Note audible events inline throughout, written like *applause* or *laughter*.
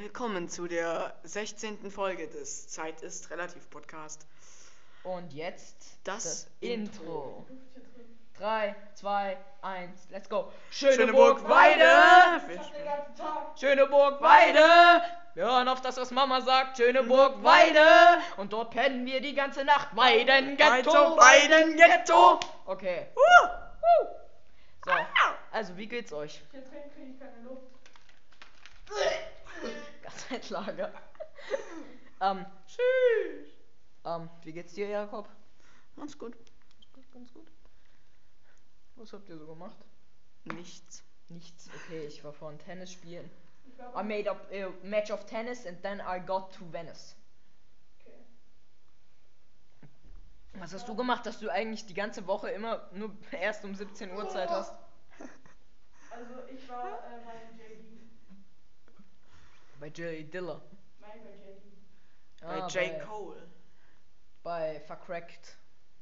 Willkommen zu der 16. Folge des Zeit ist relativ Podcast. Und jetzt Das Intro. 3, 2, 1, let's go. Schöne, Schöne Burg Burg Weide! Weide! Schöne Burg Weide! Wir hören auf das, was Mama sagt. Schöne Burg Weide! Und dort pennen wir die ganze Nacht. Weiden Ghetto! Weiden Ghetto! Okay. Uh! So. Also, wie geht's euch? Hier kriege ich keine Luft. Gasendlager. *laughs* ähm, Tschüss. ähm, wie geht's dir, Jakob? Ganz gut. Gut, ganz gut. Was habt ihr so gemacht? Nichts. Nichts. Okay, ich war vorhin Tennis spielen. I made up a match of tennis and then I got to Venice. okay. Was hast du gemacht, dass du eigentlich die ganze Woche immer nur erst um 17 Uhr Zeit hast? *laughs* Also ich war äh, bei JD. Bei Jerry Diller. Nein, bei JD. Bei Ah, J. Cole. Bei Vercrackt.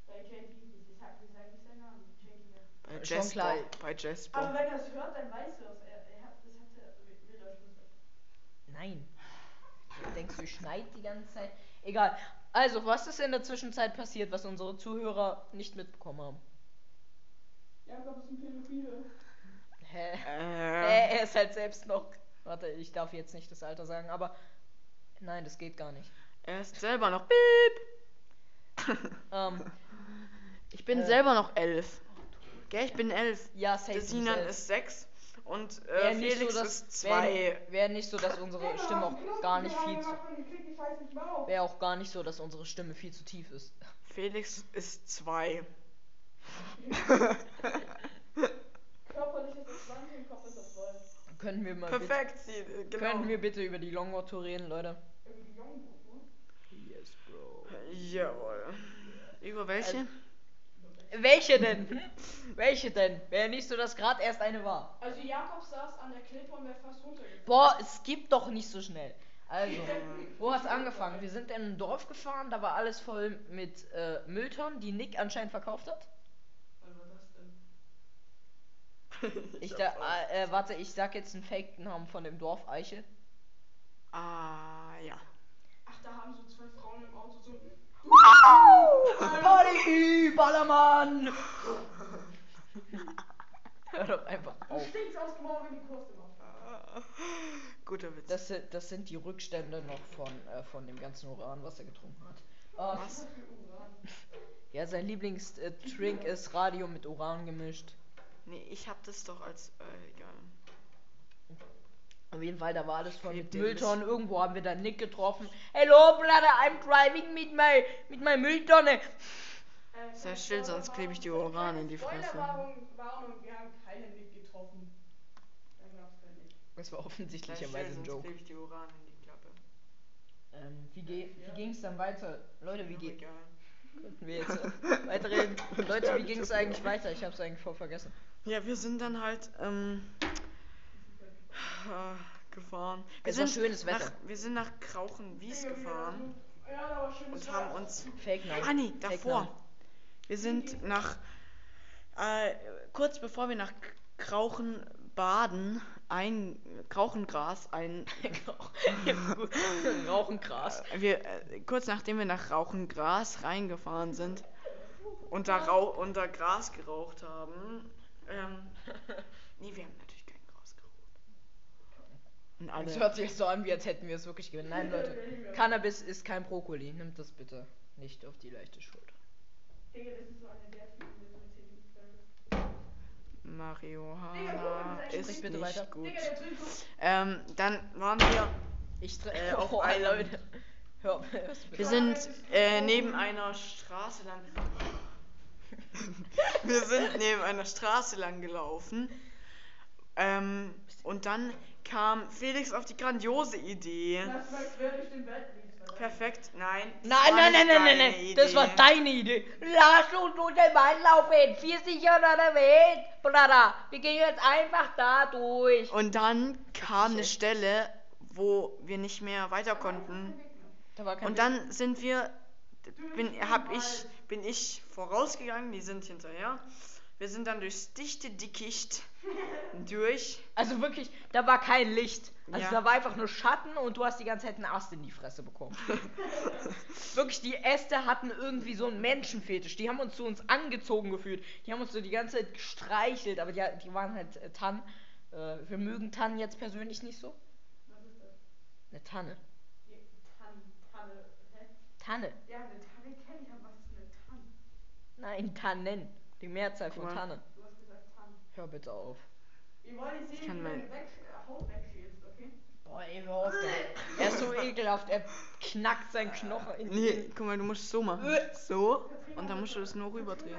Bei JD. Das ist halt, wie sag ich sein Name? JD. Bei Schon Jasper. klar. Bei Aber Jasper. wenn er es hört, dann weiß er es. Er, er hat, das hat er, will er schon sagen. Nein. Du denkst, du schneit die ganze Zeit. Egal. Also, was ist in der Zwischenzeit passiert, was unsere Zuhörer nicht mitbekommen haben? Jakob ist ein Pädophile. Hä? Äh, Äh, er ist halt selbst noch. Warte, ich darf jetzt nicht das Alter sagen, aber. Nein, das geht gar nicht. er ist selber noch. Piep. *laughs* Ähm, Ich bin Äh. selber noch elf. Gell, ich bin elf. ja, safe. Sinan ist sechs. Und Wär äh, Felix so, dass- ist wär- zwei. Wäre nicht so, dass unsere Stimme auch gar nicht viel zu. Wäre auch gar nicht so, dass unsere Stimme viel zu tief ist. Felix ist zwei. Körperlich ist es 20 und Kopf ist es 12. Könnten wir mal bitte, Perfekt, sie, äh, genau. könnten wir bitte über die Longboard Tour reden, Leute? Die ne? Yes, Bro. Jawohl. Über welche? Also- Welche denn? *laughs* Welche denn? Wäre nicht so, dass gerade erst eine war. Also Jakob saß an der Klippe und wäre fast runtergefallen. Boah, es gibt doch nicht so schnell. Also, *laughs* wo hat's angefangen? Wir sind in ein Dorf gefahren, da war alles voll mit äh, Mülltonnen, die Nick anscheinend verkauft hat. Wann war das denn? *laughs* Ich da, äh, äh, warte, ich sag jetzt einen Fake-Namen von dem Dorf Eiche. Ah, ja. Ach, da haben so zwei Frauen im Auto so. Party, Ballermann! *laughs* Hör doch einfach auf. aus dem die *laughs* Guter Witz. Das sind, das sind die Rückstände noch von, äh, von dem ganzen Uran, was er getrunken hat. Ähm, Was? für Uran. ja, sein Lieblingstrink ist Radium mit Uran gemischt. Nee, ich hab das doch als. Äh, egal. Auf jeden Fall, da war alles voll mit Mülltonnen. Irgendwo haben wir dann Nick getroffen. Hello, brother, I'm driving mit my, mit my Mülltonne. Äh, Sei still, sonst klebe ich die Uran in die Fresse. Spoilerwarnung, Warnung, wir haben keinen Nick getroffen. Das war offensichtlicherweise ein Joke. klebe ich die Uran in die Klappe. Ähm, wie, ge wie ging's dann weiter? Leute, wie Ist geht egal. Könnten wir jetzt äh, weiterreden? *laughs* Leute, wie ging es eigentlich weiter? Ich hab's eigentlich voll vergessen. Ja, wir sind dann halt ähm, äh, gefahren. Wir Es war sind schönes Wetter. Nach, wir sind nach Krauchenwies gefahren war und haben uns. Fake Name. Ah nee, davor. Wir sind nach äh, kurz bevor wir nach Krauchenbaden ein Krauchengras ein *laughs* Rauchen Gras. wir äh, kurz nachdem wir nach Rauchengras reingefahren sind und da, Rau und da Gras geraucht haben. Ähm, *laughs* nee, wir haben natürlich kein Gras geraucht. Und alle, Es hört sich so an, wie als hätten wir es wirklich gewinnt. Nein, Leute. Cannabis ist kein Brokkoli. Nimmt das bitte nicht auf die leichte Schulter. Digga, das ist so eine der. Marihuana ist nicht weiter. gut. Ähm, dann waren wir, Ich Äh, auf oh, einem- Leute. Hör wir sind äh, neben einer Straße lang. *laughs* wir sind neben einer Straße lang gelaufen. Ähm, und dann kam Felix auf die grandiose Idee. Lass mal quer durch den Wald links. Perfekt, nein. Nein, nein, nein, nein, nein, nein. Das war deine Idee. Lass uns durch den Wald laufen. 40 Jahre der Welt. Bruder, wir gehen jetzt einfach da durch. Und dann kam eine. Stelle, wo wir nicht mehr weiter konnten. Da war kein Und dann sind wir, bin, hab ich, bin ich vorausgegangen, die sind hinterher. Wir sind dann durchs dichte Dickicht durch. Also wirklich, da war kein Licht. Also Ja. da war einfach nur Schatten und du hast die ganze Zeit einen Ast in die Fresse bekommen. *laughs* wirklich, die Äste hatten irgendwie so einen Menschenfetisch. Die haben uns zu uns angezogen gefühlt. Die haben uns so die ganze Zeit gestreichelt, aber die, die waren halt äh, Tannen. Äh, wir mögen Tannen jetzt persönlich nicht so. Was ist das? Eine Tanne. Tanne, Tanne, hä? Tanne. Ja, eine Tanne kenne ich, aber was ist eine Tanne? Nein, Tannen. Die Mehrzahl von. Tannen. Du hast gesagt Tanne. Hör bitte auf. Wir wollen sehen, kann wie mein- deine weg, äh, Haut wegschälst, okay? Boah, ey, hör auf. Der. *laughs* Er ist so ekelhaft. Er knackt seinen Knochen in Nee, guck mal, du musst es so machen. Äh. So. Und dann musst du das nur rüberdrehen.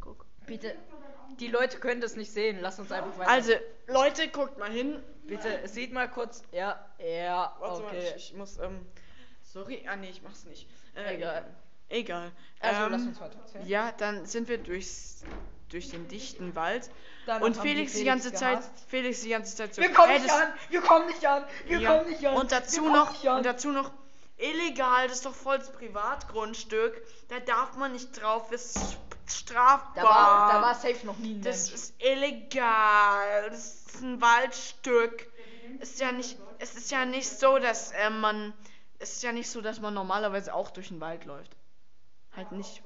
Guck. Bitte. Die Leute können das nicht sehen. Lass uns einfach weiter. Also, Leute, guckt mal hin. bitte, sieht mal kurz. Ja, ja, Warte mal, okay. ich, ich muss, ähm. Sorry, ah nee, ich mach's nicht. Äh, Egal. Egal. Also, ähm, lass uns weiter. Ja, dann sind wir durchs, durch den dichten Wald. Danach und haben die Felix die Felix ganze Zeit. Felix die ganze Zeit so. Wir kommen "Hey, nicht an! Wir kommen nicht an! Wir Ja, kommen nicht an! Und dazu noch, und dazu noch, illegal, das ist doch voll das Privatgrundstück. Da darf man nicht drauf, das ist strafbar. da, war, da war safe noch nie ein das Mensch. ist illegal. Das ist ein Waldstück. Ist ja nicht, es ist ja nicht so, dass äh, man, es ist ja nicht so, dass man normalerweise auch durch den Wald läuft. Halt nicht.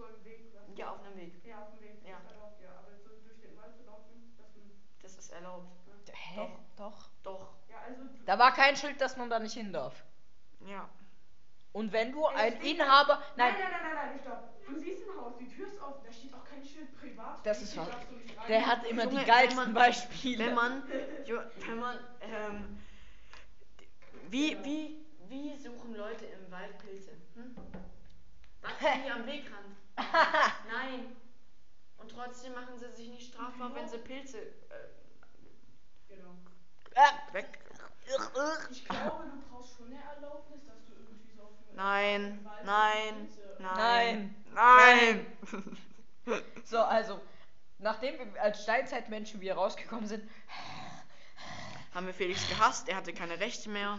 Ja, auf einem Weg. Ja. Das ist erlaubt, ja. Aber so durch den Wald zu laufen, das ist. Das ist erlaubt. Hä? Doch. Doch. Ja, also. Da war kein Schild, dass man da nicht hin darf. Ja. Und wenn du Es ein Inhaber. Nein, Nein, nein, nein, nein, nein, stopp. Du siehst ein Haus, die Tür ist offen, da steht auch kein Schild privat. Das ist wahr. der hat immer Junge, die geilsten wenn man- Beispiele. Wenn man, wenn man, ähm, wie, wie, wie suchen Leute im Wald Pilze? Hm? Wachsen *laughs* die am Wegrand? *laughs* Nein. Und trotzdem machen sie sich nicht strafbar, wenn sie Pilze äh, Genau. Äh, weg. Ich glaube, du brauchst schon eine Erlaubnis, dass du irgendwie so auf dem Nein, nein, nein, Nein. nein. So, also, nachdem wir als Steinzeitmenschen wieder rausgekommen sind, Haben wir Felix gehasst, er hatte keine Rechte mehr.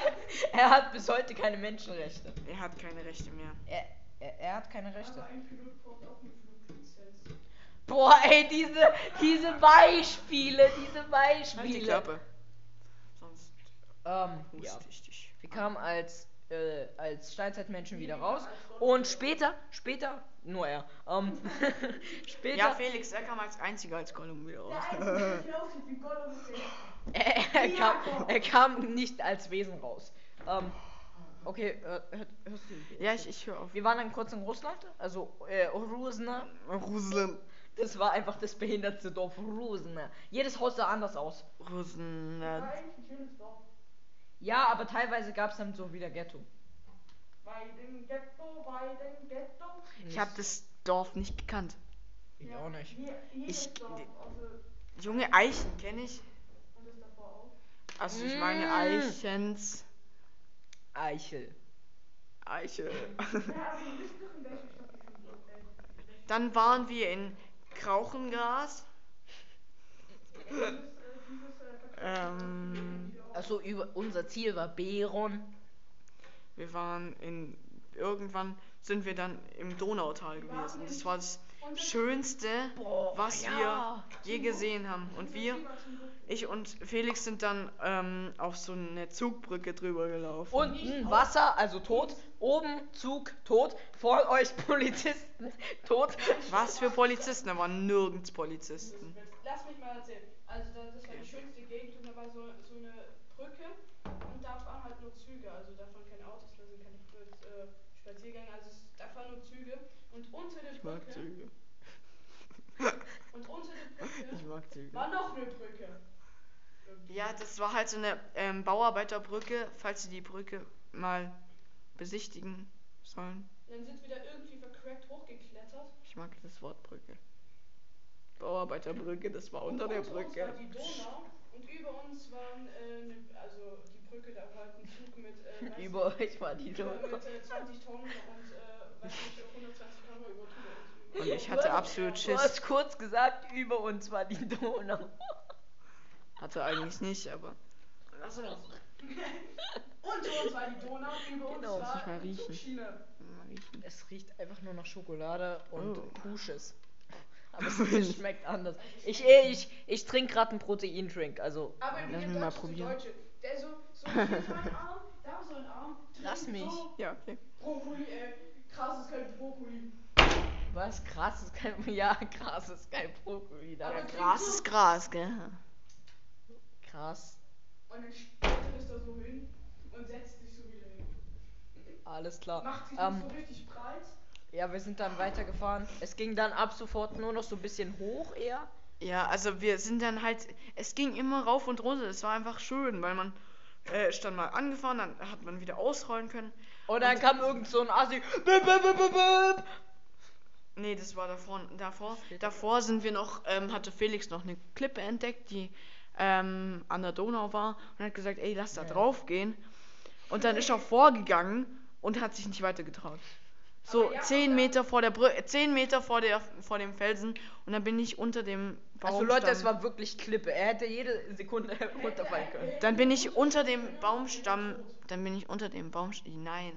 *laughs* er hat bis heute keine Menschenrechte. Er hat keine Rechte mehr. Er, er, er hat keine Aber Rechte. ein Pilot braucht auch eine Fluglizenz. Boah, ey, diese, diese Beispiele, diese Halt die Beispiele. Klappe. Ähm, ja. Wir kamen als, äh, als Steinzeitmenschen wieder raus. Und später, später, nur er, ähm, *laughs* später, Ja, Felix, er kam als einziger als Gollum wieder raus. *laughs* *laughs* Er, er, kam, er kam nicht als Wesen raus. Ähm, okay, äh, hör- hörst du? Ja, ich, ich höre auf. Wir waren dann kurz in Russland, also äh, Rusna. Russland. Das war einfach das behindertste Dorf Rusna. Jedes Haus sah anders aus. War Ja, aber teilweise gab es dann so wieder Ghetto. Weiden Ghetto, Weiden Ghetto. Ich habe das Dorf nicht gekannt. Ich auch nicht. Hier, jedes Ich- Dorf, außer Junge Eichen kenne ich. und das davor auch. Also ich meine Mm. Eichens. Eichel. Eiche. Ja, aber du bist noch in welcher Stadt ich schon äh, Dann waren wir in Krauchengras. dieses, äh, äh, Ähm, Also über unser Ziel war Beron. wir waren in. Irgendwann sind wir dann im Donautal gewesen. Das war das Schönste, Boah, was ja. wir je gesehen haben. Und wir, ich und Felix sind dann ähm, auf so eine Zugbrücke drüber gelaufen. Unten Wasser, also tot. Oben Zug, tot. Vor euch Polizisten, *laughs* tot. Was für Polizisten? Da waren nirgends Polizisten. Lass mich mal erzählen. Also da, das war die schönste Gegend und da war so, so eine Brücke und da fahren halt nur Züge. Also da fahren keine Autos, da sind keine äh, Spaziergänge, also es, da fahren nur Züge. Und unter der Ich mag Brücke Züge. *laughs* und unter der Brücke Ich mag Züge. war noch eine Brücke. Ja, das war halt so eine ähm, Bauarbeiterbrücke, falls Sie die Brücke mal besichtigen sollen. Und dann sind wir da irgendwie vercrackt hochgeklettert. Ich mag das Wort Brücke. Bauarbeiterbrücke, das war unter und der unter uns Brücke. war die Donau und über uns waren, äh, ne, also die Brücke, da war halt ein Zug mit, äh, *laughs* Über euch war die äh, mit äh, 20 Tonnen und weiß nicht, 120 Tonnen über drüber. Und ich hatte absolut Du Schiss. hast kurz gesagt, über uns war die Donau. Hatte eigentlich nicht, aber. Lass uns Unter uns war die Donau, über uns Genau, war mal die riechen. Zugschiene. mal riechen. Es riecht einfach nur nach Schokolade und Oh. Kusches. *laughs* Aber es schmeckt anders. Ich, ich, ich trinke gerade einen Proteindrink, also. Aber Lass mich mal probieren. Deutsche, der so, so hier so ein Arm, da so ein Arm. Lass mich. So Ja, okay. Brokkoli, äh, krass ist kein Brokkoli. Was? Gras ist kein. *laughs* Ja, Gras ist kein Brokkoli. Da. Aber Gras so- ist Gras, gell? Krass. Und dann er das da so hin und setzt sich so wieder hin. Alles klar. Macht sich Ähm, nicht so richtig breit. ja, wir sind dann weitergefahren. Es ging dann ab sofort nur noch so ein bisschen hoch eher. Ja, also wir sind dann halt, es ging immer rauf und runter. Es war einfach schön, weil man äh, ist dann mal angefahren, dann hat man wieder ausrollen können. Und dann kam irgend so ein Assi. Bip, bip, bip, bip, bip. Nee, das war davor. Davor, davor sind wir noch, ähm, hatte Felix noch eine Klippe entdeckt, die ähm, an der Donau war und hat gesagt, ey, lass da drauf gehen. Und dann ist er vorgegangen und hat sich nicht weiter getraut. So ja, zehn aber- Meter vor der Brücke, zehn Meter vor der vor dem Felsen und dann bin ich unter dem Baum. Also Leute, es war wirklich Klippe. Er hätte jede Sekunde *laughs* runterfallen können. Dann bin ich unter dem Baumstamm, dann bin ich unter dem Baumstamm. Nein,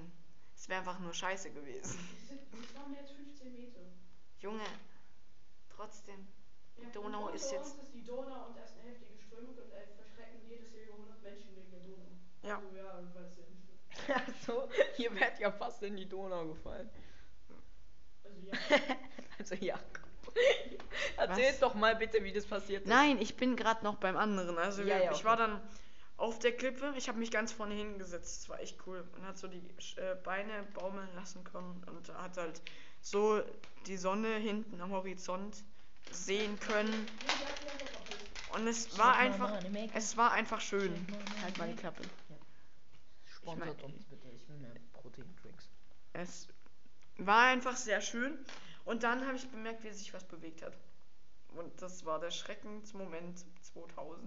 es wäre einfach nur Scheiße gewesen. Das sind- Das waren jetzt 15 Meter. Junge, trotzdem. Ja, Die Donau ist jetzt- ist die Donau und da ist eine heftige Strömung und äh, verschrecken jedes Jahr über 100 Menschen wegen der Donau. Ja. Also, ja, *laughs* Also, ihr werdet ja fast in die Donau gefallen. Also, ja. *laughs* Also Jakob. Erzählt Was? doch mal bitte, wie das passiert ist. Nein, ich bin gerade noch beim anderen. Also Ja, wir- ja, ich okay. war dann auf der Klippe. Ich habe mich ganz vorne hingesetzt. Das war echt cool. Man hat so die äh, Beine baumeln lassen können und hat halt so die Sonne hinten am Horizont sehen können. Und es war einfach, es war einfach schön. Halt mal die Klappe. Sponsert Ich mein- uns bitte, ich will mehr Proteindrinks. Es war einfach sehr schön. Und dann habe ich bemerkt, wie sich was bewegt hat. Und das war der Schreckensmoment 2000.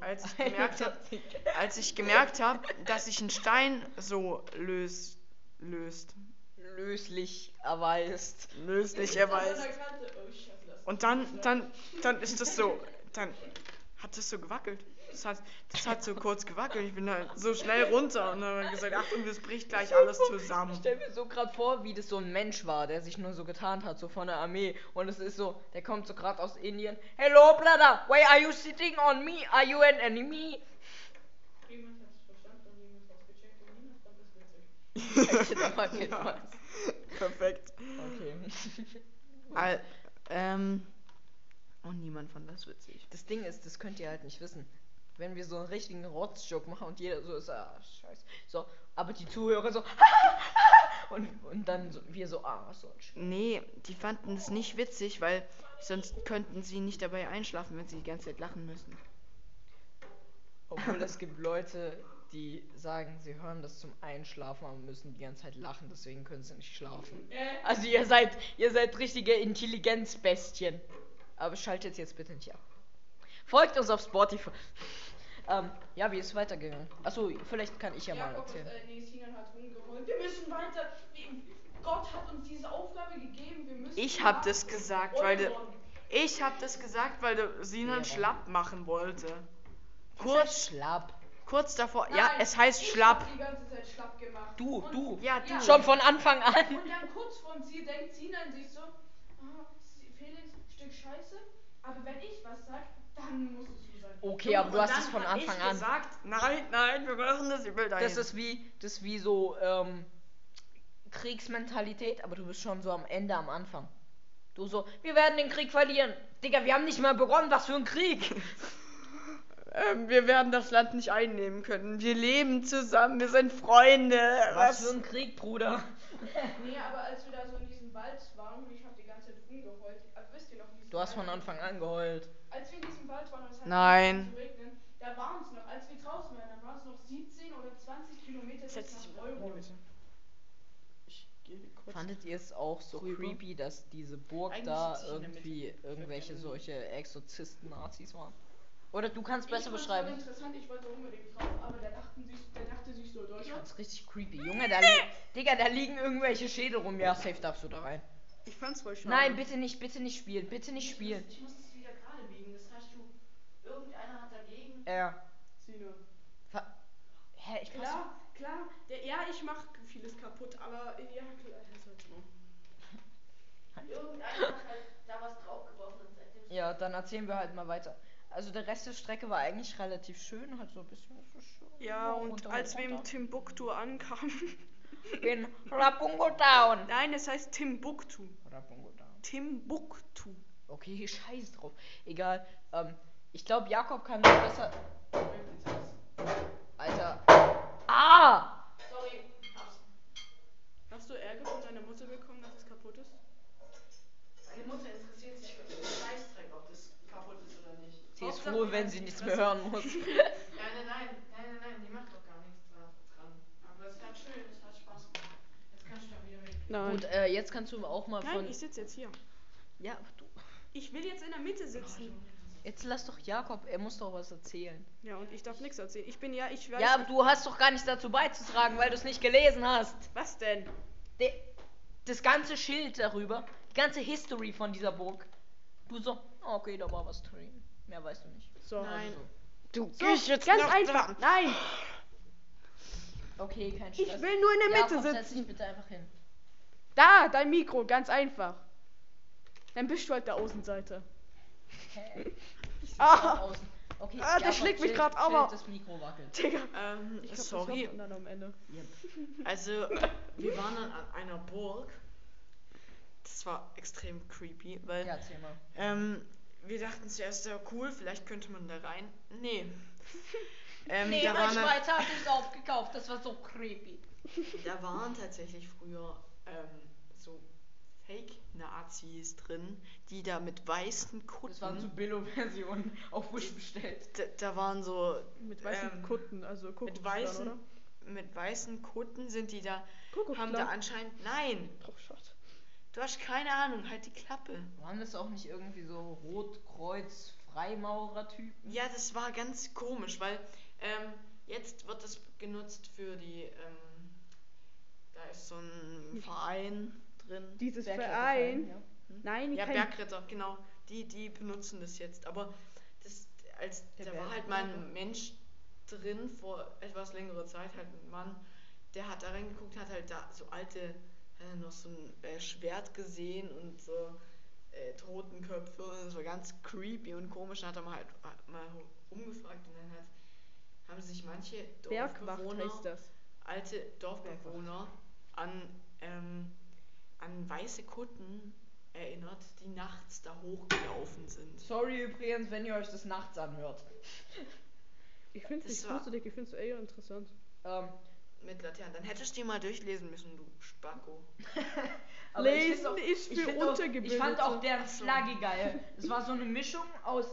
Als ich gemerkt habe, *laughs* als ich gemerkt habe, dass sich ein Stein so löst, löst, Löslich erweist. löslich Er erweist. Oh, Und dann, dann, dann ist das so, dann hat das so gewackelt. Das hat, das hat so kurz gewackelt. Ich bin da so schnell runter und dann habe ich gesagt, Achtung, das bricht gleich alles Ich zusammen. stell mir so gerade vor, wie das so ein Mensch war, der sich nur so getan hat, so von der Armee. Und es ist so, der kommt so gerade aus Indien. Hello, brother, why are you sitting on me? Are you an enemy? Niemand hat es verstanden und niemand hat es gecheckt und niemand fand es witzig. Ich mal, *laughs* geht Ja. Perfekt. Okay. *laughs* Al, ähm, und niemand fand das witzig. Das Ding ist, das könnt ihr halt nicht wissen. Wenn wir so einen richtigen Rotzjoke machen und jeder so ist, ah, scheiße. So, aber die Zuhörer so, *laughs* und, und dann so, wir so, ah, so ein Sch- Nee, die fanden es nicht witzig, weil sonst könnten sie nicht dabei einschlafen, wenn sie die ganze Zeit lachen müssen. Obwohl *laughs* es gibt Leute, die sagen, sie hören das zum Einschlafen, aber müssen die ganze Zeit lachen, deswegen können sie nicht schlafen. Also ihr seid, ihr seid richtige Intelligenzbestien. Aber schaltet jetzt bitte nicht ab. Folgt uns auf Spotify. ähm, ja, wie ist es weitergegangen? Achso, vielleicht kann ich ja mal Jakob, erzählen. äh, nee, Sinan hat. Wir müssen weiter. Gott hat uns diese Aufgabe gegeben. Wir müssen. Ich hab nach das gesagt, weil de, ich hab das gesagt, weil der Sinan Ja, schlapp machen wollte. Kurz schlapp. kurz davor. Nein, ja, es heißt ich schlapp. Hab die ganze Zeit schlapp gemacht. Du, Und- du. Ja, du. Schon von Anfang an. Und dann kurz vor sie denkt Sinan sich so, ah, Felix, Stück Scheiße. Aber wenn ich was sag, dann muss es so sein. Okay, aber du hast es von Anfang an. gesagt, nein, nein, wir machen das, ich will dahin. Das ist wie, das ist wie so ähm, Kriegsmentalität, aber du bist schon so am Ende, am Anfang. Du so, wir werden den Krieg verlieren. Digga, wir haben nicht mal begonnen, was für ein Krieg. *laughs* ähm, wir werden das Land nicht einnehmen können. Wir leben zusammen, wir sind Freunde. Was Was? für ein Krieg, Bruder. *laughs* Nee, aber als wir da so in diesem Wald waren und ich hab die ganze Zeit rumgeheult, also wisst ihr noch, in diesem Du hast von Anfang an geheult. Als wir in diesem Wald waren und es hat Nein. zu regnen, da waren es noch, als wir draußen waren, da waren es noch 17 oder 20 Kilometer Setz bis nach mal Euro. bitte. Ich gehe kurz. Fandet ihr es auch so Rüber. creepy, dass diese Burg Eigentlich da ich irgendwie irgendwelche solche Exorzisten-Nazis waren? Oder du kannst Ich besser fand's beschreiben. interessant, ich wollte unbedingt drauf, aber der, dachten sich, der dachte sich so, Ich Deutschland. fand's richtig creepy. Junge, da, li Digga, da liegen irgendwelche Schädel rum. Ja, safe darfst du da rein. Ich fand's voll schade. Nein, bitte nicht, bitte nicht spielen, bitte nicht spielen. Ich muss es wieder gerade biegen. Das hast du. Irgendeiner hat dagegen. Er. Sina. Ver- Hä, ich passe. Klar, klar, der, ja, ich mach vieles kaputt, aber ja, klar, das halt so. Irgendeiner hat halt da was draufgeworfen und seitdem. Ja, dann erzählen wir halt mal weiter. Also der Rest der Strecke war eigentlich relativ schön, halt so ein bisschen so schön. Ja, und runter, als wir in runter. Timbuktu ankamen. In Rapungo Town. Nein, es heißt Timbuktu. Rapungo Town. Timbuktu. Okay, *laughs* scheiß drauf. Egal. Ähm, ich glaube, Jakob kann das besser. Alter. Ah! Sorry. Hast du Ärger von deiner Mutter bekommen, dass es kaputt ist? Meine Mutter interessiert sich für den Scheißdreck, ob das kaputt ist oder nicht. Sie ist froh, wenn sie nichts mehr hören muss. *laughs* Ja, nein, nein, nein, nein, nein, die macht doch gar nichts dra- dran. Aber es hat schön, es hat Spaß gemacht. Jetzt kannst du dann wieder mit. Nein. Gut, äh, jetzt kannst du auch mal Nein, von. ich sitze jetzt hier. Ja, aber du. Ich will jetzt in der Mitte sitzen. Jetzt lass doch Jakob, er muss doch was erzählen. Ja, und ich darf nichts erzählen. Ich bin ja, ich weiß. Ja, aber du hast doch gar nichts dazu beizutragen, weil du es nicht gelesen hast. Was denn? De das ganze Schild darüber, die ganze History von dieser Burg. Du so, ah, okay, da war was drin. Mehr weißt du nicht. So. Nein. Du So, gehst jetzt ganz einfach. dran. Nein, Okay, kein Stress. ich will nur in der Mitte Jakob, setz sitzen. dich bitte einfach hin. Da, dein Mikro, ganz einfach. Dann bist du halt der Außenseiter. Ich sitz Ah. außen. Okay, Ah, der schlägt mich chill, aua. Das Mikro wackelt. Digga. Ähm, Ich glaub, das sorry. dann am Ende. *laughs* Also, wir waren dann an einer Burg. Das war extrem creepy, weil Ja, erzähl mal. ähm, wir dachten zuerst, ja cool, vielleicht könnte man da rein. Nee. *laughs* ähm, Nee, mein Schweizer hat es aufgekauft, das war so creepy. da waren tatsächlich früher ähm, so Fake-Nazis drin, die da mit weißen Kutten. Das waren so Billo-Versionen *laughs* auf Wish bestellt. da, da waren so Mit weißen ähm, Kutten, also mit Kuckucksklan, weißen oder? mit weißen Kutten sind die da haben da anscheinend nein Oh, Schatz. du hast keine Ahnung halt die Klappe Waren das auch nicht irgendwie so Rotkreuz-Freimaurer-Typen? ja das war ganz komisch weil ähm, jetzt wird das genutzt für die ähm, da ist so ein Verein drin. Dieses Verein. ja. Nein, ja kein Bergritter genau. Die die benutzen das jetzt. Aber das als Der da war halt mal Bergritter? ein Mensch drin vor etwas längerer Zeit halt ein Mann der hat da reingeguckt hat halt da so alte hat er noch so ein äh, Schwert gesehen und so äh, Totenköpfe und das war ganz creepy und komisch. Dann hat er mal halt mal umgefragt und dann hat haben sich manche Dorfbewohner alte Dorfbewohner an, ähm, an weiße Kutten erinnert, die nachts da hochgelaufen sind. Sorry übrigens, wenn ihr euch das nachts anhört. Ich finde es nicht gruselig, ich finde es eher interessant. Ähm, Mit Laternen. Dann hättest du die mal durchlesen müssen, du Spacko. *laughs* *laughs* ich Lesen auch, ist ich für find auch, Ich fand auch deren. Flagge geil. Es war so eine Mischung aus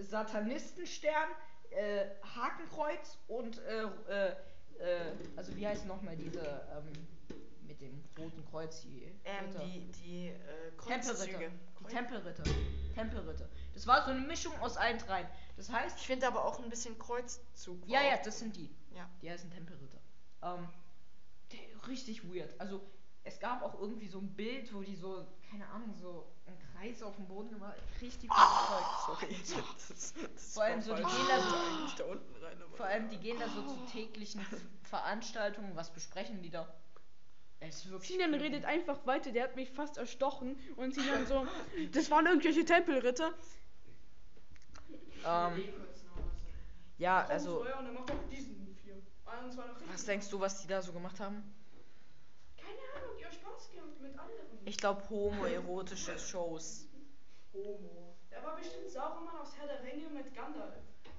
Satanistenstern, äh, Hakenkreuz und äh, äh, äh, also wie heißt nochmal diese ähm, dem roten Kreuz die Ähm, Ritter? die, die äh, Tempelritter. Die Tempelritter. Tempelritter. Das war so eine Mischung aus allen dreien. Das heißt, Ich finde aber auch ein bisschen Kreuzzug. ja, ja, das sind die. Ja. Die heißen Tempelritter. Ähm, der- richtig weird. Also, es gab auch irgendwie so ein Bild, wo die so, keine Ahnung, so ein Kreis auf dem Boden war. Richtig Zeug. Sorry. *laughs* Das, das Vor allem so, die gehen da so- da unten rein. Vor allem, die gehen da so zu täglichen Veranstaltungen. Was besprechen die da? Es ist wirklich. Sinan creepy. redet einfach weiter, der hat mich fast erstochen und Sinan *laughs* so, das waren irgendwelche Tempelritter. Ähm, Eh ja, also. Was denkst du, was die da so gemacht haben? Keine Ahnung, ihr Spaß gehabt mit anderen. Ich glaube, homoerotische Shows. Homo. Da war bestimmt Sauroman aus Herr der Ringe mit Gandalf.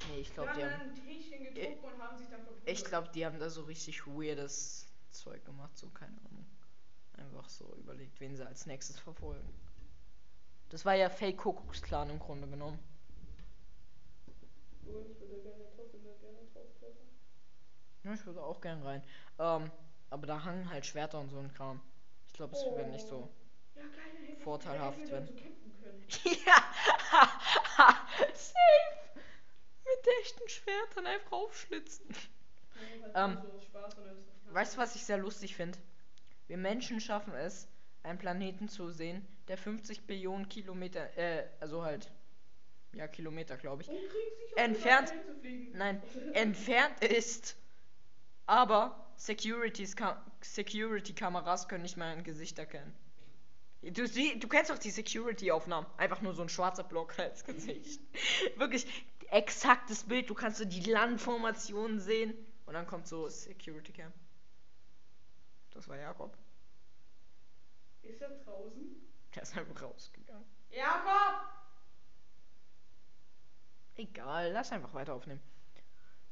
Nee, ich glaube, die dann haben. ein Teechen getrunken und haben sich dann verprügelt. Ich glaube, die haben da so richtig weirdes Zeug gemacht, so keine Ahnung. Einfach so überlegt, wen sie als nächstes verfolgen. Das war ja Fake Kuckucksklan im Grunde genommen. Ich würde gerne trotzdem gerne draufklettern. Ja, ich würde auch gern rein. Ähm, aber da hangen halt Schwerter und so ein Kram. Ich glaube, es wäre nicht so. Ja, geil, ich- Vorteilhaft, ich wenn- *laughs* ja! *laughs* Safe! Mit echten Schwertern einfach aufschlitzen. Halt Ähm, so Weißt du, was ich sehr lustig finde? Wir Menschen schaffen es, einen Planeten zu sehen, der 50 Billionen Kilometer, äh, also halt, ja, Kilometer, glaube ich, Entfernt- nein, entfernt ist, aber Securities Ka Security-Kameras können nicht mal ein Gesicht erkennen. Du, sie, du kennst doch die Security-Aufnahmen. Einfach nur so ein schwarzer Block als Gesicht. *laughs* Wirklich exaktes Bild. Du kannst so die Landformationen sehen. Und dann kommt so Security Cam. Das war Jakob. Ist er draußen? Der ist einfach rausgegangen. Jakob! Egal, lass einfach weiter aufnehmen.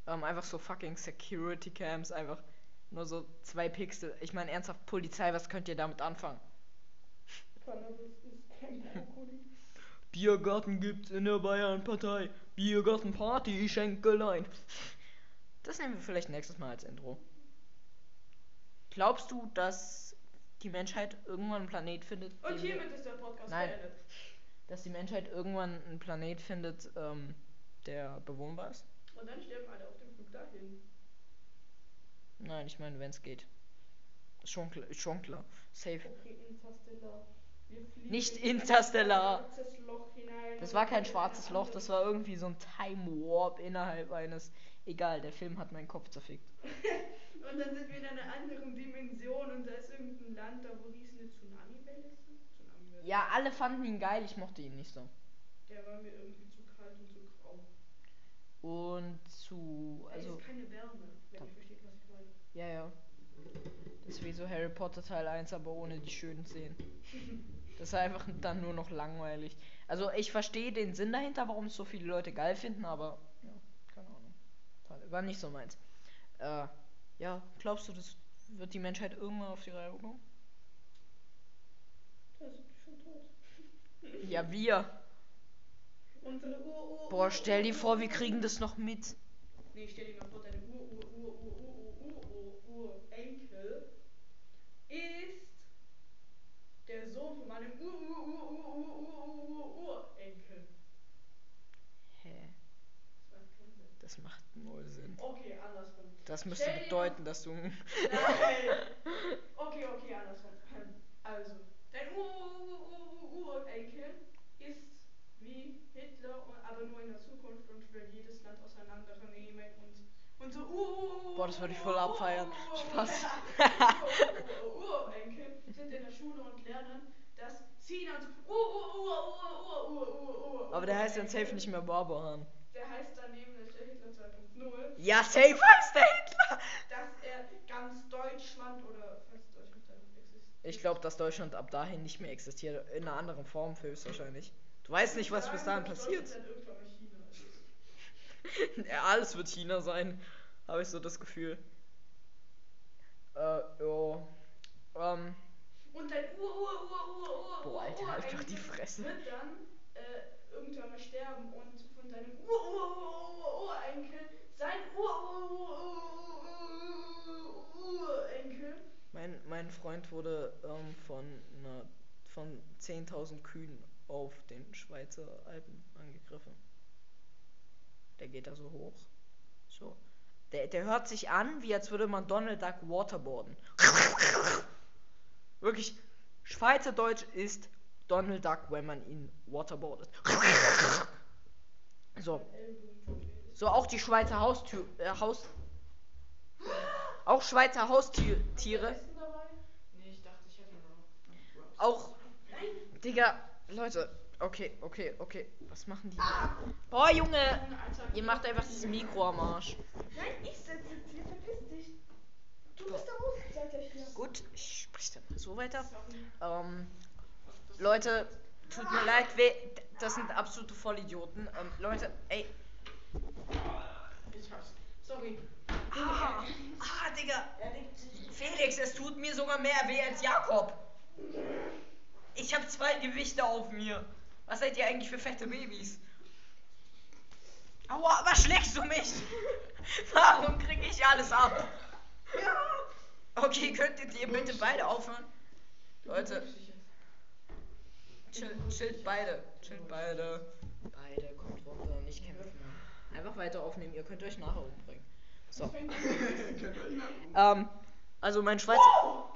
Ähm, einfach so fucking Security Cams, einfach nur so zwei Pixel. Ich meine, ernsthaft, Polizei, was könnt ihr damit anfangen? Cannabis ist kein Brokkoli. Biergarten gibt's in der Bayernpartei. Biergartenparty, Schenkelein. Das nehmen wir vielleicht nächstes Mal als Intro. Glaubst du, dass die Menschheit irgendwann einen Planet findet? Und hiermit ist der Podcast Nein. beendet. dass die Menschheit irgendwann einen Planet findet, ähm, der bewohnbar ist? Und dann sterben alle auf dem Flug dahin. Nein, ich meine, wenn es geht. Ist schon klar, ist schon klar. Safe. Okay, Interstellar. Nicht Interstellar. Das war kein in schwarzes Loch, das war irgendwie so ein Time Warp innerhalb eines. Egal, der Film hat meinen Kopf zerfickt. *laughs* Und dann sind wir in einer anderen Dimension und da ist irgendein Land, da wo riesen eine Tsunami-Welle ist. Tsunami-Welle. Ja, alle fanden ihn geil, ich mochte ihn nicht so. Der war mir irgendwie zu kalt und zu grau. Und zu. Also. ist keine Wärme, wenn ihr versteht, was ich meine. Ja, ja. Das ist wie so Harry Potter Teil 1, aber ohne die schönen Szenen. *laughs* Das ist einfach dann nur noch langweilig. Also ich verstehe den Sinn dahinter, warum es so viele Leute geil finden, aber ja, keine Ahnung. Toll, War nicht so meins. Äh, ja, glaubst du, das wird die Menschheit irgendwann auf die Reihe bekommen? Schon tot. Ja, wir. Unsere Ur, Ur, Boah, stell dir vor, wir kriegen das noch mit. Nee, stell dir mal vor, deine Ur, Ur, Ur, Ur, Ur, Ur, Ur, Ur, Urenkel ist der Sohn von meinem Ur, Ur, Ur, Ur, Ur, Ur, Ur, Ur, Urenkel. Hä? Das macht null Sinn. Okay, andersrum. Das müsste Stell dir bedeuten, dass du. Nein. Okay, okay, andersrum. Also, dein Ur, Ur, Ur, Ur, Urenkel ist wie Hitler, aber nur in der Zukunft und Land auseinandernehmen und so, uh, Boah, das würde ich voll abfeiern. Uh, uh, Spaß. Urenkel sind in der Schule und lernen, dass Sina und so, uh, uh, uh, uh, uh, uh, uh, Aber der heißt dann safe nicht mehr Barbara. Der heißt dann nämlich der Hitler 2.0. Ja, safe heißt der Hitler! Dass er ganz Deutschland oder falls Deutschland existiert. Ich glaube, dass Deutschland ab dahin nicht mehr existiert. In einer anderen Form höchstwahrscheinlich. Du weißt nicht, was bis dahin passiert. Ja, alles wird China sein. Habe ich so das Gefühl. Äh, jo. Ähm, Und dein Ur, Ur, Ur, Ur, Ur, Boah, Alter, halt doch die Fresse. wird dann äh, irgendwann mal sterben und von deinem Ur, Ur, Ur, Ur, Urenkel sein Ur, Ur, Ur, Ur, Ur, Urenkel mein, mein Freund wurde ähm, von, einer, von 10.000 Kühen auf den Schweizer Alpen angegriffen. Der geht da so hoch. So. Der, der hört sich an, wie als würde man Donald Duck waterboarden. Wirklich, Schweizerdeutsch ist Donald Duck, wenn man ihn waterboardet. So. So auch die Schweizer Haustür, äh, Haus, auch Schweizer Haustiere, auch, Digga, Leute, okay, okay, okay, was machen die? Boah, Junge, ihr macht einfach das Mikro am Arsch. Nein, ich sitze jetzt hier, verpiss dich. Du bist der Außenseiter hier. Gut, ich sprich dann mal so weiter. Ähm, Leute, tut mir leid, das sind absolute Vollidioten. Ähm, Leute, ey, Ich hab's. Sorry. ah, ah, Digga, Felix, es tut mir sogar mehr weh als Jakob. Ich habe zwei Gewichte auf mir. Was seid ihr eigentlich für fette Babys? Aua, was schlägst du mich? *laughs* Warum krieg ich alles ab? Okay, könntet ihr bitte beide aufhören? Leute, chill, chillt beide. Chillt beide. Beide, kommt runter, nicht kämpfen. Einfach weiter aufnehmen, ihr könnt euch nachher umbringen. So. *laughs* ähm, also mein Schweizer.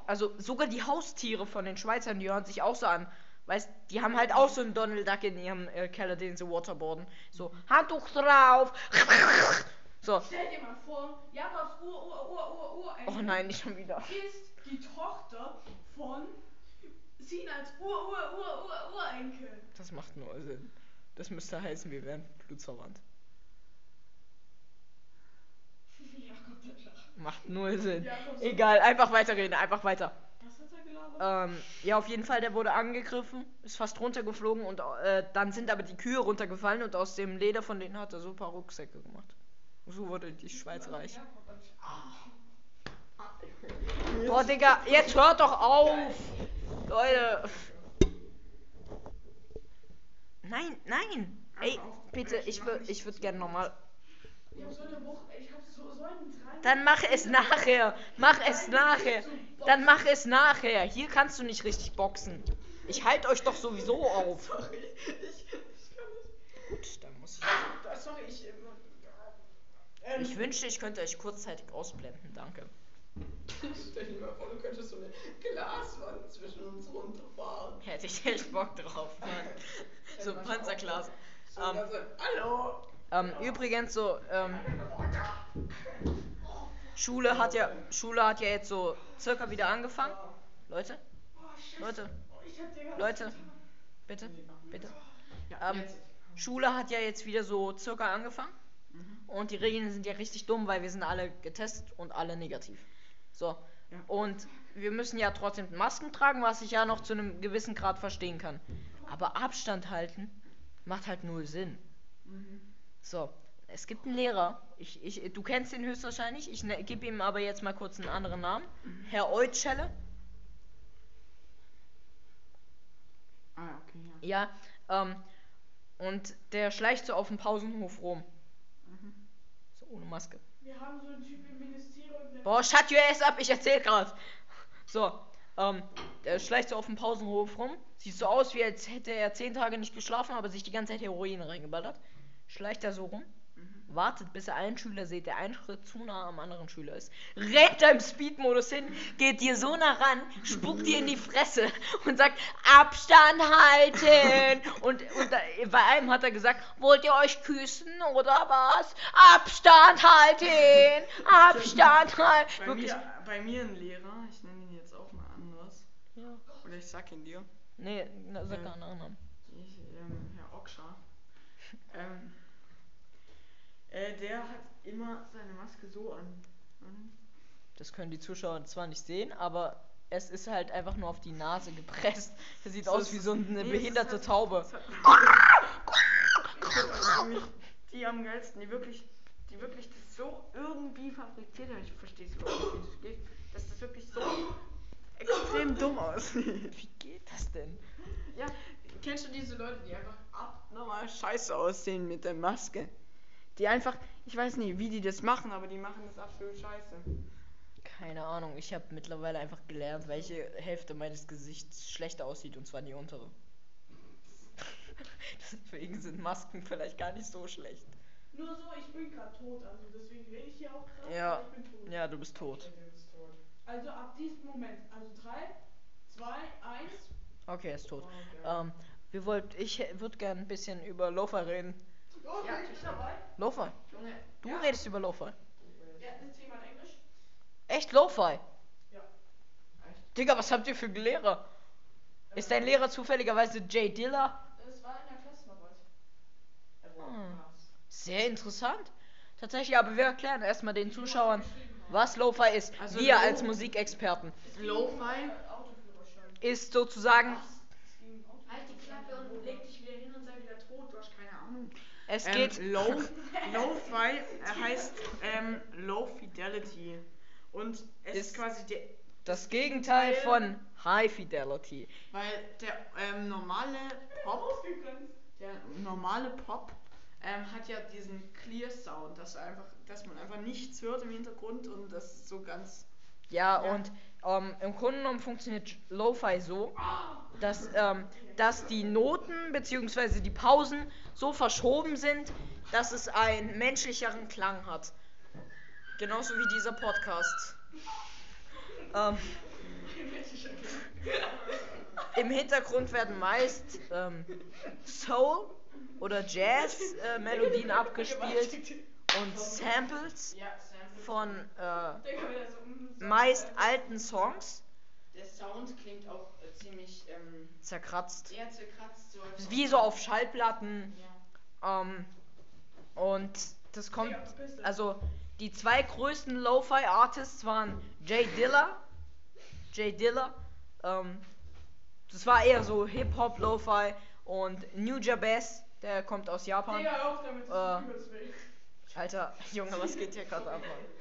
Also sogar die Haustiere von den Schweizern, die hören sich auch so an. Weißt, die haben halt auch so einen Donald Duck in ihrem äh, Keller, den sie waterboarden. So, Handtuch drauf. *laughs* So. Stell dir mal vor, Jakobs Ur, Ur, Ur, Ur, Urenkel Oh nein, nicht schon wieder. ist die Tochter von ziehen als Ur, Ur, Ur, Ur, Urenkel. Das macht nur Sinn. Das müsste heißen, wir wären blutsverwandt. *laughs* ja, kommt der Schach. Macht null Sinn. Egal, einfach weiterreden, einfach weiter. Was hat er gelabert? Ähm, ja, auf jeden Fall, der wurde angegriffen, ist fast runtergeflogen und äh, dann sind aber die Kühe runtergefallen und aus dem Leder von denen hat er so ein paar Rucksäcke gemacht. So wurde die Schweiz reich. Boah, Digga, jetzt hört doch auf! Leute. Nein, nein! Ey, bitte, ich würde ich würd gerne nochmal. Ich hab so eine Woche, ich hab so, so einen Drang. Dann mach es nachher. Mach es nachher. Dann mach es nachher. Hier kannst du nicht richtig boxen. Ich halte euch doch sowieso auf. Sorry, ich, ich kann nicht. Gut, dann muss ich. Da- Sorry, ich. ähm, Ich wünschte, ich könnte euch kurzzeitig ausblenden. Danke. Stell dir mal vor, du könntest so eine Glaswand zwischen uns runterfahren. Hätte ich echt Bock drauf, Mann. So ein Panzerglas. So, Ähm, also, hallo! Ähm, übrigens so, ähm, Schule hat ja, Schule hat ja jetzt so circa wieder angefangen. Leute. Leute, Leute, bitte, bitte. Ähm. Schule hat ja jetzt wieder so circa angefangen. Mhm. Und die Regeln sind ja richtig dumm, weil wir sind alle getestet und alle negativ. So. Ja. Und wir müssen ja trotzdem Masken tragen, was ich ja noch zu einem gewissen Grad verstehen kann. Aber Abstand halten macht halt null Sinn. Mhm. So, es gibt einen Lehrer. Ich, ich, du kennst ihn höchstwahrscheinlich. Ich ne, gebe ihm aber jetzt mal kurz einen anderen Namen. Herr Eutschelle. Ah, okay, ja. Ja, ähm, und der schleicht so auf dem Pausenhof rum. Mhm. So ohne Maske. Wir haben so einen Typ im Ministerium, der. Boah, shut your ass up, ich erzähl grad. So, ähm, der schleicht so auf dem Pausenhof rum. Sieht so aus, wie als hätte er zehn Tage nicht geschlafen, aber sich die ganze Zeit Heroin reingeballert. Schleicht er so rum. Wartet, bis er einen Schüler sieht, der einen Schritt zu nah am anderen Schüler ist. Rennt da im Speed-Modus hin, geht dir so nah ran, spuckt dir in die Fresse und sagt, Abstand halten. *laughs* Und, und da, bei einem hat er gesagt, wollt ihr euch küssen oder was? Abstand halten! Abstand halten! Bei Wirklich. mir, bei mir ein Lehrer, ich nenne ihn jetzt auch mal anders. Ja. Oder ich sag ihn dir. Nee, na, sag Ähm. keinen Namen. Ich, ähm, Herr Okscher. Ähm, äh, der hat immer seine Maske so an. Mhm. Das können die Zuschauer zwar nicht sehen, aber es ist halt einfach nur auf die Nase gepresst. Er sieht So aus wie so eine nee, behinderte halt- Taube. nämlich *laughs* die am geilsten, die wirklich, die wirklich das so irgendwie fabriziert haben. Ich verstehe es überhaupt nicht, das geht. Dass das wirklich so extrem dumm aussieht. Wie geht das denn? Ja, kennst du diese Leute, die einfach abnormal scheiße aussehen mit der Maske? Die einfach, ich weiß nicht, wie die das machen, aber die machen das absolut scheiße. Keine Ahnung, ich habe mittlerweile einfach gelernt, welche Hälfte meines Gesichts schlechter aussieht, und zwar die untere. *laughs* Deswegen sind Masken vielleicht gar nicht so schlecht. Nur so, ich bin gerade tot, also deswegen rede ich hier auch gerade. Ja. tot. Ja, du bist tot. Also ab diesem Moment, also 3, 2, 1. Okay, er ist tot. Okay. Ähm, wir wollt, ich würde gerne ein bisschen über Lofa reden. Oh, Ja, ich dabei? Lofa? Junge, Du ja. redest über Lofa. Ja, ist jemand Englisch? Echt Lo-Fi? Ja. Digga, was habt ihr für Lehrer? Ist dein Lehrer zufälligerweise Jay Diller? Das war in der Klassenarbeit. Hm. Sehr interessant. Tatsächlich, aber wir erklären erstmal den Zuschauern, was Lo-Fi ist. Also wir Lo- als Musikexperten. Lo-Fi. Ist sozusagen, Es ging um Auto- Halt die Klappe und leg dich wieder hin und sei wieder tot, du hast keine Es Ähm, geht. Low, Lo-Fi äh, heißt ähm, Low Fidelity. Und es ist, Ist- quasi der. Das Gegenteil von High Fidelity. Weil der ähm, normale Pop, der normale Pop ähm, hat ja diesen Clear Sound, dass einfach, dass man einfach nichts hört im Hintergrund und das ist so ganz. Ja, Ja. und ähm, im Grunde genommen funktioniert Lo-Fi so, dass, ähm, dass die Noten bzw. die Pausen so verschoben sind, dass es einen menschlicheren Klang hat. Genauso wie dieser Podcast. Ähm, Im Hintergrund werden meist ähm, Soul oder Jazz-Melodien abgespielt und Samples Ja. Von äh, mm, meist alten Songs. der Sound klingt auch äh, ziemlich ähm, Zerkratzt. zerkratzt. So Wie so auf Schallplatten. Ja. Ähm, und das kommt. Also, die zwei größten Lo-Fi-Artists waren Jay Dilla. Jay Dilla. Ähm, das war eher so Hip-Hop, Lo-Fi. Und New Jabez, der kommt aus Japan. Hör auf damit, Äh. Alter, *laughs* Junge, was geht hier gerade ab? Mann?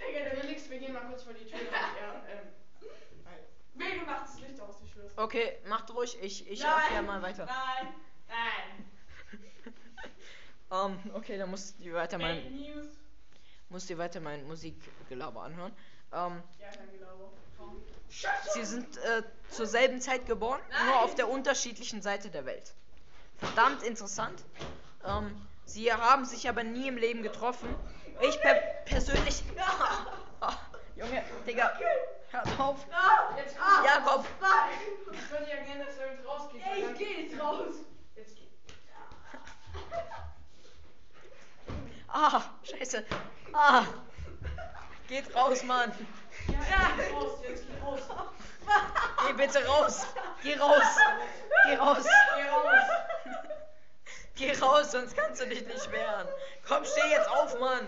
Digga, der will Felix, wir gehen mal kurz vor die Tür. *laughs* damit er, ähm, Will, du machst das Licht aus, ich schwör's. Okay, macht ruhig, ich, ich Nein, erkläre mal weiter. Nein, nein. *laughs* Ähm, okay, dann musst du weiter Fake mein, News. musst dir weiter mein Musikgelaber anhören. Ähm, Ja, kein Gelaber. Komm. sie sind äh, zur selben Zeit geboren, nur auf der unterschiedlichen Seite der Welt. Verdammt interessant. Ähm, sie haben sich aber nie im Leben getroffen. Ich per persönlich. *laughs* Ah, Junge, Digga, hört auf. Ah, Jetzt ah, Jakob. Ich würde ja gerne, dass er jetzt rausgeht. Ey, ich geh jetzt raus. Jetzt geht. *laughs* ah, scheiße. Ah, geht raus, Mann. Ja. Geh raus, jetzt geh raus. Geh bitte raus. Geh raus. Geh raus. Geh raus. Geh raus, sonst kannst du dich nicht wehren. Komm, steh jetzt auf, Mann.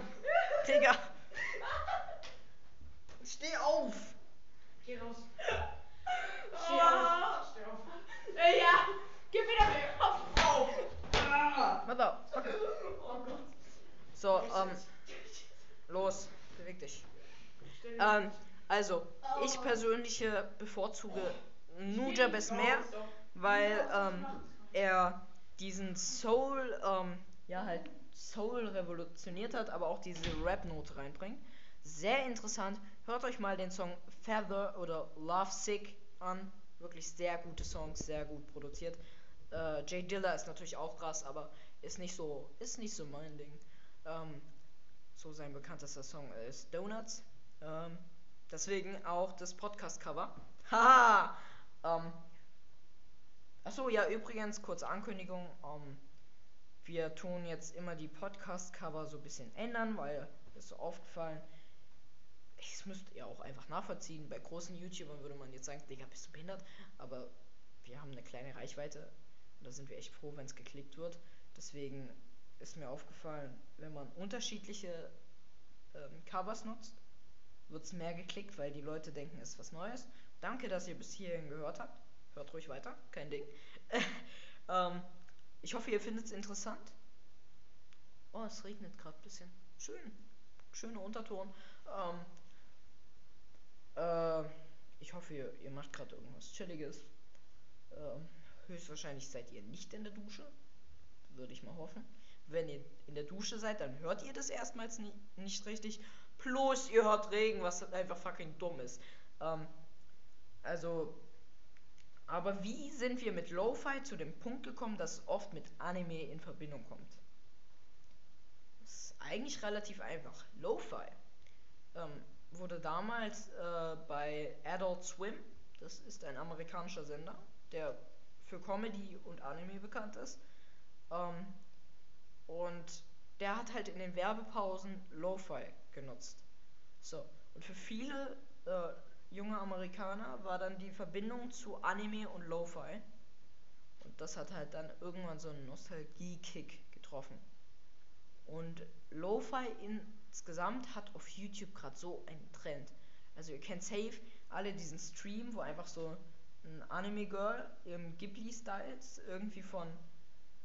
Digga. Steh auf. Geh raus. Steh auf. Steh auf. Ey, ja. Gib wieder mir auf. Auf. Warte. Oh Gott. So, ähm, los. Beweg dich. Ähm, also, ich persönlich äh, bevorzuge Nujabes mehr, weil ähm, er diesen Soul, ähm, ja halt Soul revolutioniert hat, aber auch diese Rap-Note reinbringt. Sehr interessant. Hört euch mal den Song Feather oder Love Sick an. Wirklich sehr gute Songs, sehr gut produziert. Äh, Jay Dilla ist natürlich auch krass, aber ist nicht so, ist nicht so mein Ding. Ähm, so sein bekanntester Song ist Donuts. Ähm, deswegen auch das Podcast-Cover. *laughs* Haha! ähm, achso, ja, übrigens, kurze Ankündigung. Ähm, wir tun jetzt immer die Podcast-Cover so ein bisschen ändern, weil ist so aufgefallen. Das müsst ihr auch einfach nachvollziehen. Bei großen YouTubern würde man jetzt sagen, Digga, bist du behindert? Aber wir haben eine kleine Reichweite. Und da sind wir echt froh, wenn es geklickt wird. Deswegen ist mir aufgefallen, wenn man unterschiedliche ähm, Covers nutzt, wird es mehr geklickt, weil die Leute denken, es ist was Neues. Danke, dass ihr bis hierhin gehört habt. Hört ruhig weiter, kein Ding. *laughs* ähm, ich hoffe, ihr findet es interessant. Oh, es regnet gerade ein bisschen. Schön. Schöner Unterton. Ähm, äh, ich hoffe, ihr, ihr macht gerade irgendwas Chilliges. Ähm, höchstwahrscheinlich seid ihr nicht in der Dusche. Würde ich mal hoffen. Wenn ihr in der Dusche seid, dann hört ihr das erstmals nie, nicht richtig. Plus ihr hört Regen, was einfach fucking dumm ist. Ähm, also, aber wie sind wir mit Lo-Fi zu dem Punkt gekommen, dass es oft mit Anime in Verbindung kommt? Das ist eigentlich relativ einfach. Lo-Fi ähm, wurde damals äh, bei Adult Swim, das ist ein amerikanischer Sender, der für Comedy und Anime bekannt ist. Ähm, und der hat halt in den Werbepausen Lo-Fi genutzt. So, und für viele äh, junge Amerikaner war dann die Verbindung zu Anime und Lo-Fi. Und das hat halt dann irgendwann so einen Nostalgie-Kick getroffen. Und Lo-Fi insgesamt hat auf YouTube gerade so einen Trend. Also ihr kennt safe alle diesen Stream, wo einfach so ein Anime-Girl im Ghibli-Style irgendwie von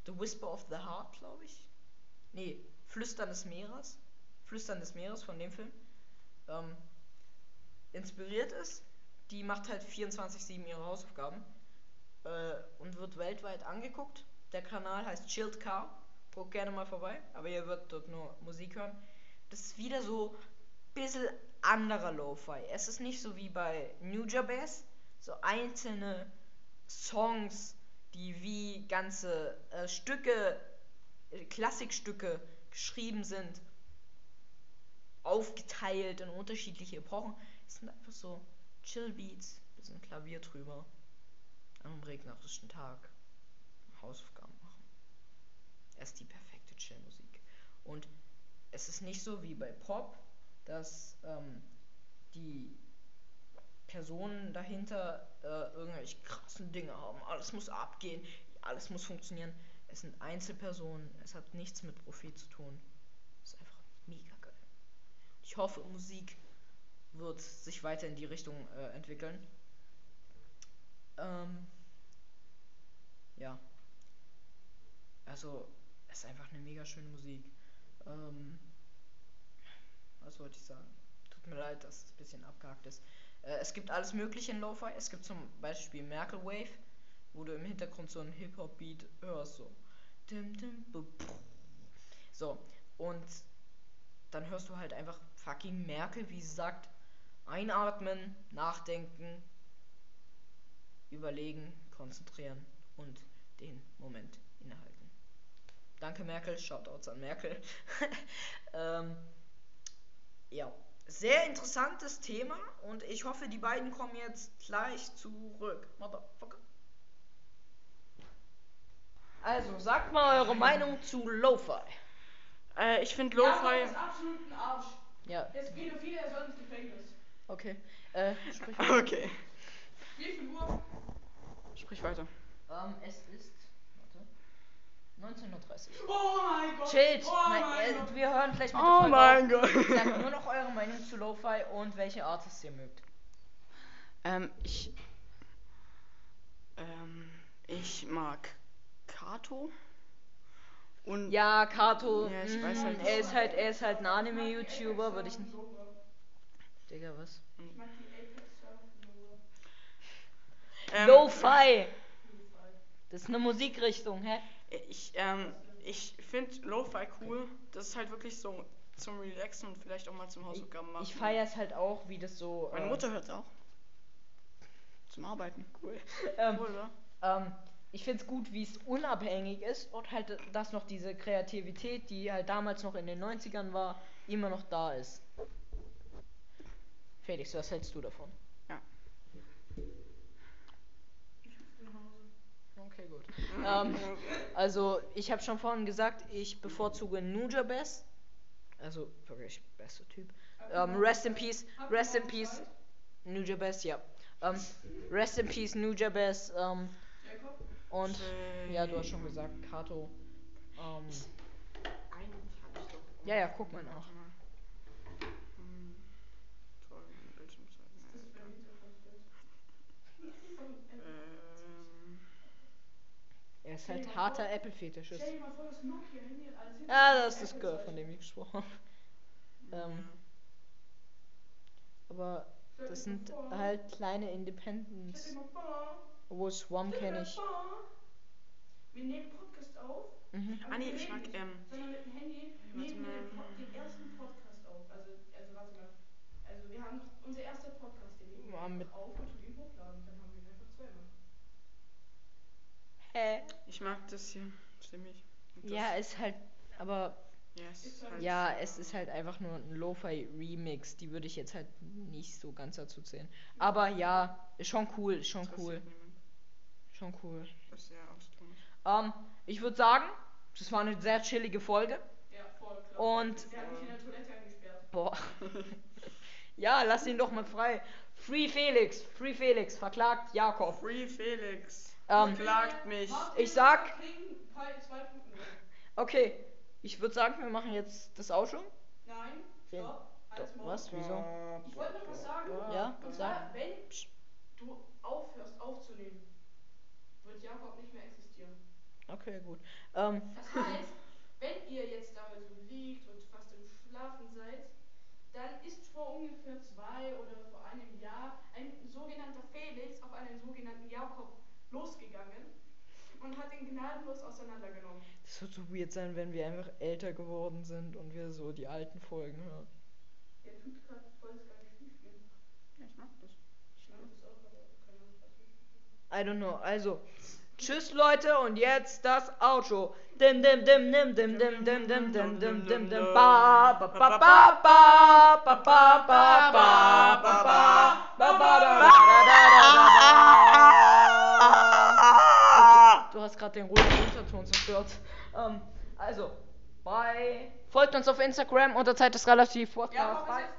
The Whisper of the Heart, glaube ich. Nee, Flüstern des Meeres. Flüstern des Meeres von dem Film. Ähm, inspiriert ist. Die macht halt 24-7 ihre Hausaufgaben. Äh, und wird weltweit angeguckt. Der Kanal heißt Chilled Car. Guckt gerne mal vorbei. Aber ihr wird dort nur Musik hören. Das ist wieder so ein bisschen anderer Lo-Fi. Es ist nicht so wie bei New Jabez. So einzelne Songs, die wie ganze äh, Stücke, äh, Klassikstücke geschrieben sind, aufgeteilt in unterschiedliche Epochen. Es sind einfach so Chill Beats, bisschen Klavier drüber, einem regnerischen Tag Hausaufgaben machen. Es ist die perfekte Chill-Musik. Und es ist nicht so wie bei Pop, dass ähm, die Personen dahinter äh, irgendwelche krassen Dinge haben. Alles muss abgehen, alles muss funktionieren. Es sind Einzelpersonen, es hat nichts mit Profit zu tun. Es ist einfach mega geil. Ich hoffe, Musik wird sich weiter in die Richtung äh, entwickeln. Ähm, ja. Also, es ist einfach eine mega schöne Musik. Ähm, was wollte ich sagen? Tut mir leid, dass es ein bisschen abgehakt ist. Äh, es gibt alles Mögliche in Lo-Fi. Es gibt zum Beispiel Merkel Wave, wo du im Hintergrund so einen Hip-Hop-Beat hörst, so. So, und dann hörst du halt einfach fucking Merkel, wie sie sagt, einatmen, nachdenken, überlegen, konzentrieren und den Moment innehalten. Danke Merkel, Shoutouts an Merkel. *laughs* ähm, ja, sehr interessantes Thema und ich hoffe, die beiden kommen jetzt gleich zurück. Motherfucker. Also, sagt mal eure Meinung zu Lo-Fi. Äh, ich finde Lo-Fi. ist absolut ein Arsch. Ja, Der ist Pädophile, er soll ins Gefängnis. Okay. Äh, sprich Okay. Wie viel Uhr? Sprich weiter. Ähm, es ist. Warte. 19.30 Oh mein Gott. Chillt! Oh Nein, mein äh, Gott. wir hören gleich mit Oh mein auf. Gott. Sagt nur noch eure Meinung zu Lo-Fi und welche Artists ihr mögt. Ähm, ich. Ähm, ich mag Kato. Und. Ja, Kato. Ja, ich weiß mm, halt Er nicht. ist halt, er ist halt ein Anime-YouTuber, würde ich nicht. Digga, was? Ich mag die Apex Surfen. Ähm, Lo-Fi! Das ist eine Musikrichtung, hä? Ich, ähm, ich finde Lo-Fi cool. Das ist halt wirklich so zum Relaxen und vielleicht auch mal zum Hausaufgaben machen. Ich feiere es halt auch, wie das so. Meine äh, Mutter hört auch. Zum Arbeiten. Cool. *laughs* ähm, Cool, oder? ähm, ich finde es gut, wie es unabhängig ist und halt, dass noch diese Kreativität, die halt damals noch in den 90ern war, immer noch da ist. Felix, was hältst du davon? Ja. Okay, gut. ähm, also, ich habe schon vorhin gesagt, ich bevorzuge Nujabes. Also, wirklich bester Typ. Ähm, rest in Peace, rest in Peace, Nujabes, ja. Ähm, rest in Peace, Nujabes. Ähm, Jakob? und, ja, du hast schon gesagt, Kato. Ähm, ja, ja, guck mal nach. Hm, toll, meine Bildschirmzeit. Das ist für ein Hintergrundbild. Ähm, Er ist halt harter Apple-Fetischist. Stell dir mal vor, das Nokia-Handy hat alles Ja, das ist das Girl, Seite. von dem ich gesprochen habe. Ähm, aber das sind halt kleine Independents. Obwohl Swam stell dir kenne ich. Wir nehmen Podcast auf. Mhm. Ah, nee, ich mag, ähm, Sondern mit dem Handy nehmen wir den, ersten Podcast auf. Also, also warte mal. Also wir haben unser erster Podcast, den nehmen wir auf und tun ihn hochladen. Dann haben wir ihn einfach zweimal. Hä? ich mag das hier ziemlich. Und das- Ja, ist halt, aber ja, es ist halt, ja, es ist halt einfach nur ein Lo-Fi-Remix. Die würde ich jetzt halt nicht so ganz dazu zählen. Aber ja, ist schon cool, ist schon cool, niemand. schon cool. Das ist. Ähm, ich würde sagen, das war eine sehr chillige Folge. Ja, voll klar. Und, Der hat mich in der Toilette eingesperrt. boah. *laughs* ja, lass ihn doch mal frei. Free Felix, Free Felix, verklagt Jakob. Free Felix. Ähm, Verklagt mich. Ich sag-. Okay, ich würde sagen, wir machen jetzt das Outro. Nein. Halt's Maul. Was? Wieso? Ich wollte noch was sagen. Ja, Und sag. zwar, wenn du aufhörst aufzunehmen, wird Jakob nicht mehr existieren. Okay, gut. Ähm, Das heißt, wenn ihr jetzt damit so liegt und fast im Schlafen seid, dann ist vor ungefähr zwei oder vor einem Jahr ein sogenannter Felix auf einen sogenannten Jakob losgegangen und hat ihn gnadenlos auseinandergenommen. das wird so weird sein, wenn wir einfach älter geworden sind und wir so die alten Folgen hören. Der tut gerade voll das geile Spiel spielen. Ja, ich mag das. Ich mag das auch, aber keine Ahnung, was ich I don't know. Also, tschüss Leute und jetzt das Outro. Dim dim dim dim dim dim dim dim dim dim dim dim ba ba ba ba ba ba ba ba ba ba ba ba Du hast gerade den ruhigen Unterton zerstört. Ähm, also, bye. Folgt uns auf Instagram unter Zeit ist relativ